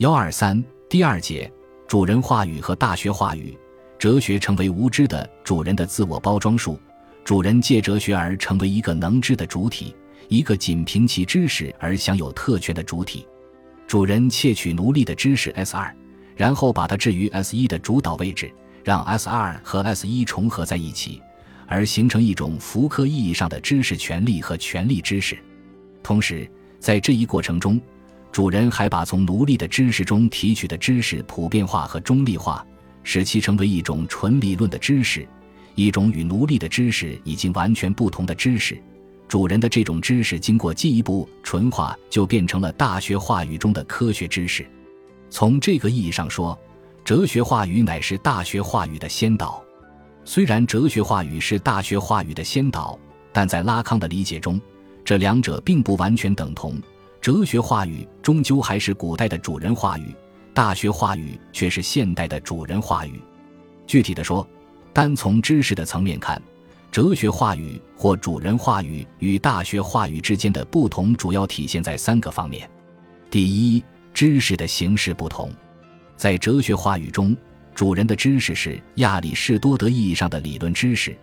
幺二三第二节，主人话语和大学话语，哲学成为无知的主人的自我包装术，主人借哲学而成为一个能知的主体，一个仅凭其知识而享有特权的主体。主人窃取奴隶的知识 S 二，然后把它置于 S 一的主导位置，让 S 二和 S 一重合在一起，而形成一种福克意义上的知识权利和权利知识。同时，在这一过程中，主人还把从奴隶的知识中提取的知识普遍化和中立化，使其成为一种纯理论的知识，一种与奴隶的知识已经完全不同的知识。主人的这种知识经过进一步纯化，就变成了大学话语中的科学知识。从这个意义上说，哲学话语乃是大学话语的先导。虽然哲学话语是大学话语的先导，但在拉康的理解中，这两者并不完全等同。哲学话语终究还是古代的主人话语，大学话语却是现代的主人话语。具体的说，单从知识的层面看，哲学话语或主人话语与大学话语之间的不同，主要体现在三个方面。第一，知识的形式不同。在哲学话语中，主人的知识是亚里士多德意义上的理论知识，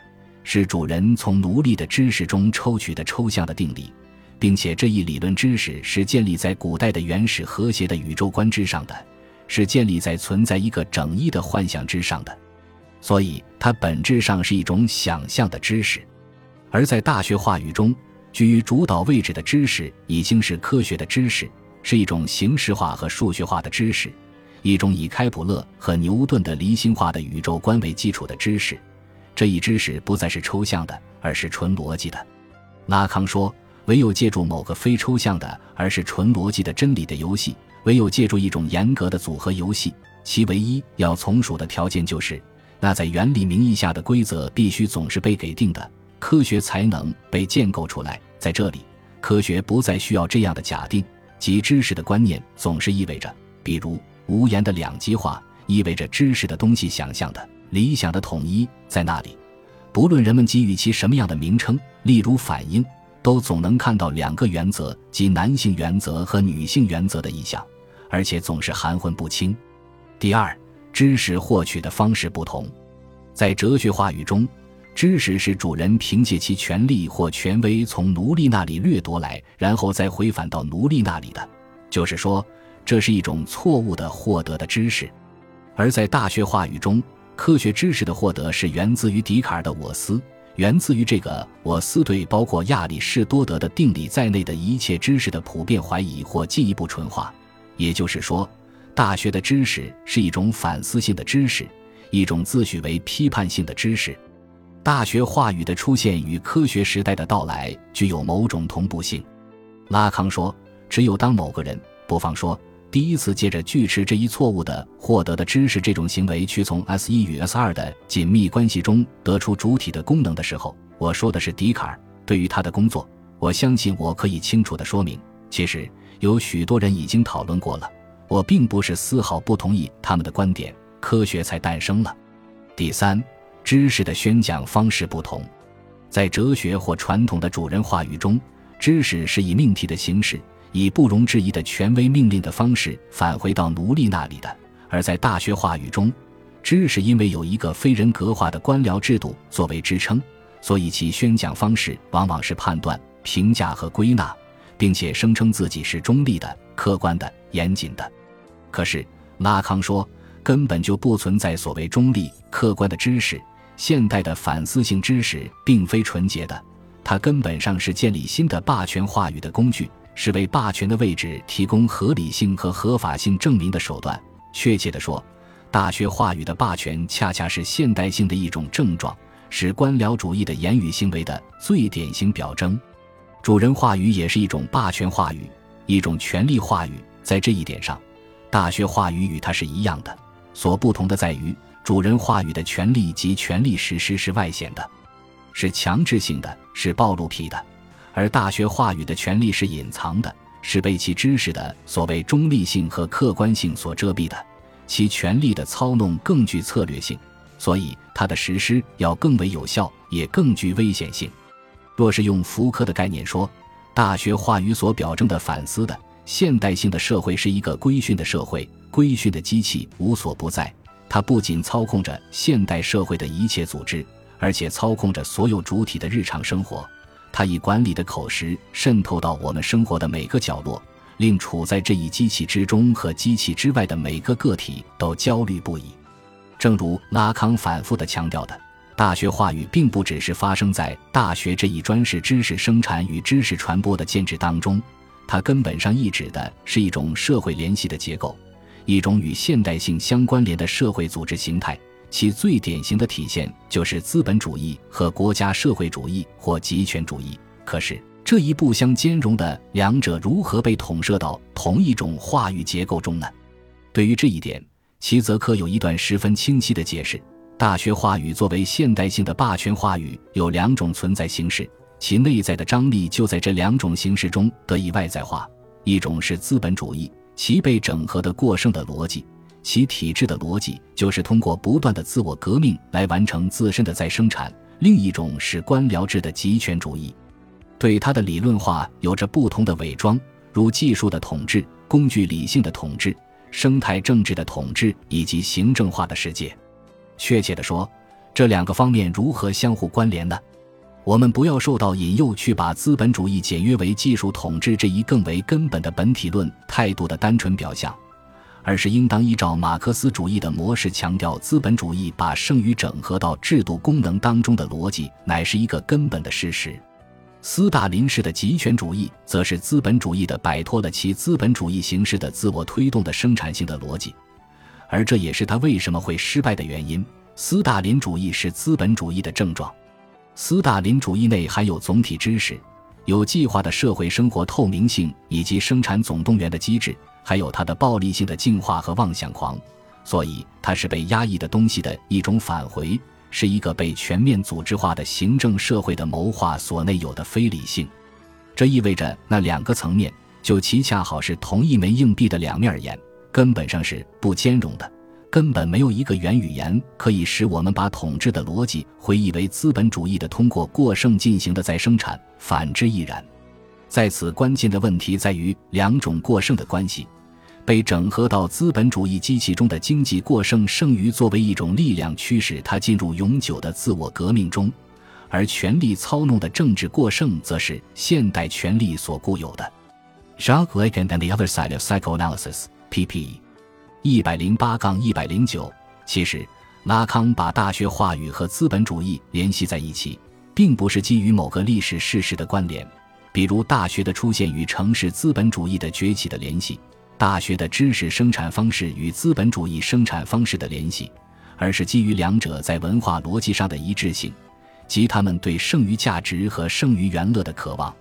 是主人从奴隶的知识中抽取的抽象的定理。并且这一理论知识是建立在古代的原始和谐的宇宙观之上的，是建立在存在一个整一的幻象之上的，所以它本质上是一种想象的知识。而在大学话语中，居于主导位置的知识已经是科学的知识，是一种形式化和数学化的知识，一种以开普勒和牛顿的离心化的宇宙观为基础的知识。这一知识不再是抽象的，而是纯逻辑的。拉康说。唯有借助某个非抽象的，而是纯逻辑的真理的游戏，唯有借助一种严格的组合游戏，其唯一要从属的条件就是，那在原理名义下的规则必须总是被给定的，科学才能被建构出来。在这里，科学不再需要这样的假定，即知识的观念总是意味着，比如无言的两极化，意味着知识的东西想象的理想的统一在那里，不论人们给予其什么样的名称，例如反应。都总能看到两个原则，即男性原则和女性原则的意象，而且总是含混不清。第二，知识获取的方式不同。在哲学话语中，知识是主人凭借其权力或权威从奴隶那里掠夺来，然后再回返到奴隶那里的，就是说，这是一种错误的获得的知识。而在大学话语中，科学知识的获得是源自于笛卡尔的我思。源自于这个我司对包括亚里士多德的定理在内的一切知识的普遍怀疑或进一步纯化，也就是说，大学的知识是一种反思性的知识，一种自诩为批判性的知识。大学话语的出现与科学时代的到来具有某种同步性。拉康说，只有当某个人，不妨说。第一次借着锯齿这一错误的获得的知识这种行为，去从 S 一与 S 二的紧密关系中得出主体的功能的时候，我说的是笛卡尔。对于他的工作，我相信我可以清楚地说明。其实有许多人已经讨论过了，我并不是丝毫不同意他们的观点。科学才诞生了。第三，知识的宣讲方式不同，在哲学或传统的主人话语中，知识是以命题的形式。以不容置疑的权威命令的方式返回到奴隶那里的，而在大学话语中，知识因为有一个非人格化的官僚制度作为支撑，所以其宣讲方式往往是判断、评价和归纳，并且声称自己是中立的、客观的、严谨的。可是拉康说，根本就不存在所谓中立、客观的知识。现代的反思性知识并非纯洁的，它根本上是建立新的霸权话语的工具。是为霸权的位置提供合理性和合法性证明的手段。确切地说，大学话语的霸权恰恰是现代性的一种症状，是官僚主义的言语行为的最典型表征。主人话语也是一种霸权话语，一种权力话语。在这一点上，大学话语与它是一样的。所不同的在于，主人话语的权利及权力实施是外显的，是强制性的，是暴露癖的。而大学话语的权利是隐藏的，是被其知识的所谓中立性和客观性所遮蔽的，其权力的操弄更具策略性，所以它的实施要更为有效，也更具危险性。若是用福柯的概念说，大学话语所表征的反思的、现代性的社会是一个规训的社会，规训的机器无所不在，它不仅操控着现代社会的一切组织，而且操控着所有主体的日常生活。它以管理的口实渗透到我们生活的每个角落，令处在这一机器之中和机器之外的每个个体都焦虑不已。正如拉康反复地强调的，大学话语并不只是发生在大学这一专事知识生产与知识传播的建制当中，它根本上意指的是一种社会联系的结构，一种与现代性相关联的社会组织形态。其最典型的体现就是资本主义和国家社会主义或极权主义。可是，这一不相兼容的两者如何被统摄到同一种话语结构中呢？对于这一点，齐泽克有一段十分清晰的解释：大学话语作为现代性的霸权话语，有两种存在形式，其内在的张力就在这两种形式中得以外在化。一种是资本主义，其被整合的过剩的逻辑。其体制的逻辑就是通过不断的自我革命来完成自身的再生产。另一种是官僚制的极权主义，对他的理论化有着不同的伪装，如技术的统治、工具理性的统治、生态政治的统治以及行政化的世界。确切地说，这两个方面如何相互关联呢？我们不要受到引诱去把资本主义简约为技术统治这一更为根本的本体论态度的单纯表象。而是应当依照马克思主义的模式，强调资本主义把剩余整合到制度功能当中的逻辑，乃是一个根本的事实。斯大林式的极权主义，则是资本主义的摆脱了其资本主义形式的自我推动的生产性的逻辑，而这也是他为什么会失败的原因。斯大林主义是资本主义的症状。斯大林主义内含有总体知识、有计划的社会生活透明性以及生产总动员的机制。还有它的暴力性的进化和妄想狂，所以它是被压抑的东西的一种返回，是一个被全面组织化的行政社会的谋划所内有的非理性。这意味着那两个层面，就其恰好是同一枚硬币的两面而言，根本上是不兼容的。根本没有一个原语言可以使我们把统治的逻辑回忆为资本主义的通过过剩进行的再生产，反之亦然。在此，关键的问题在于两种过剩的关系。被整合到资本主义机器中的经济过剩剩余，作为一种力量驱使它进入永久的自我革命中，而权力操弄的政治过剩，则是现代权力所固有的。Jacques Lacan and the Other Side of Psychoanalysis pp. 一百零八杠一百零九。其实，拉康把大学话语和资本主义联系在一起，并不是基于某个历史事实的关联，比如大学的出现与城市资本主义的崛起的联系。大学的知识生产方式与资本主义生产方式的联系，而是基于两者在文化逻辑上的一致性，即他们对剩余价值和剩余元乐的渴望，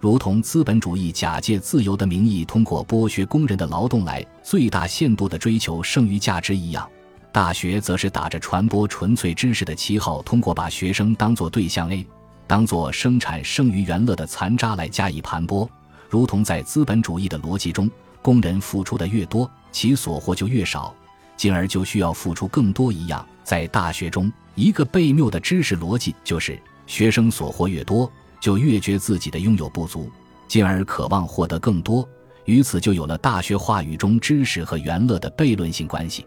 如同资本主义假借自由的名义，通过剥削工人的劳动来最大限度地追求剩余价值一样，大学则是打着传播纯粹知识的旗号，通过把学生当作对象 A，当作生产剩余元乐的残渣来加以盘剥，如同在资本主义的逻辑中。工人付出的越多，其所获就越少，进而就需要付出更多一样。在大学中，一个悖谬的知识逻辑就是：学生所获越多，就越觉自己的拥有不足，进而渴望获得更多。于此就有了大学话语中知识和元乐的悖论性关系。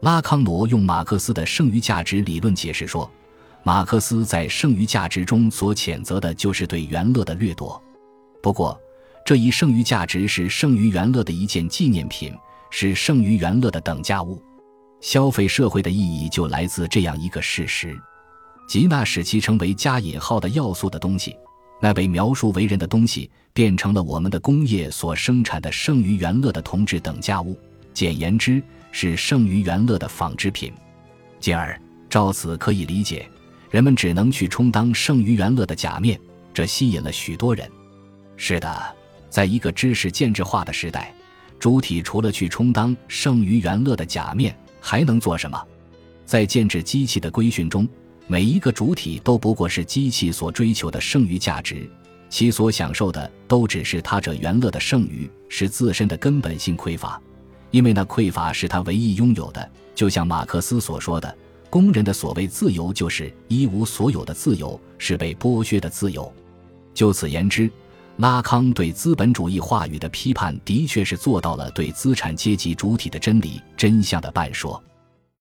拉康罗用马克思的剩余价值理论解释说，马克思在剩余价值中所谴责的就是对元乐的掠夺。不过，这一剩余价值是剩余元乐的一件纪念品，是剩余元乐的等价物。消费社会的意义就来自这样一个事实，即那使其成为加引号的要素的东西，那被描述为人的东西，变成了我们的工业所生产的剩余元乐的同质等价物。简言之，是剩余元乐的纺织品。进而，照此可以理解，人们只能去充当剩余元乐的假面，这吸引了许多人。是的。在一个知识建制化的时代，主体除了去充当剩余元乐的假面，还能做什么？在建制机器的规训中，每一个主体都不过是机器所追求的剩余价值，其所享受的都只是他者元乐的剩余，是自身的根本性匮乏，因为那匮乏是他唯一拥有的。就像马克思所说的，工人的所谓自由就是一无所有的自由，是被剥削的自由。就此言之。拉康对资本主义话语的批判，的确是做到了对资产阶级主体的真理真相的半说。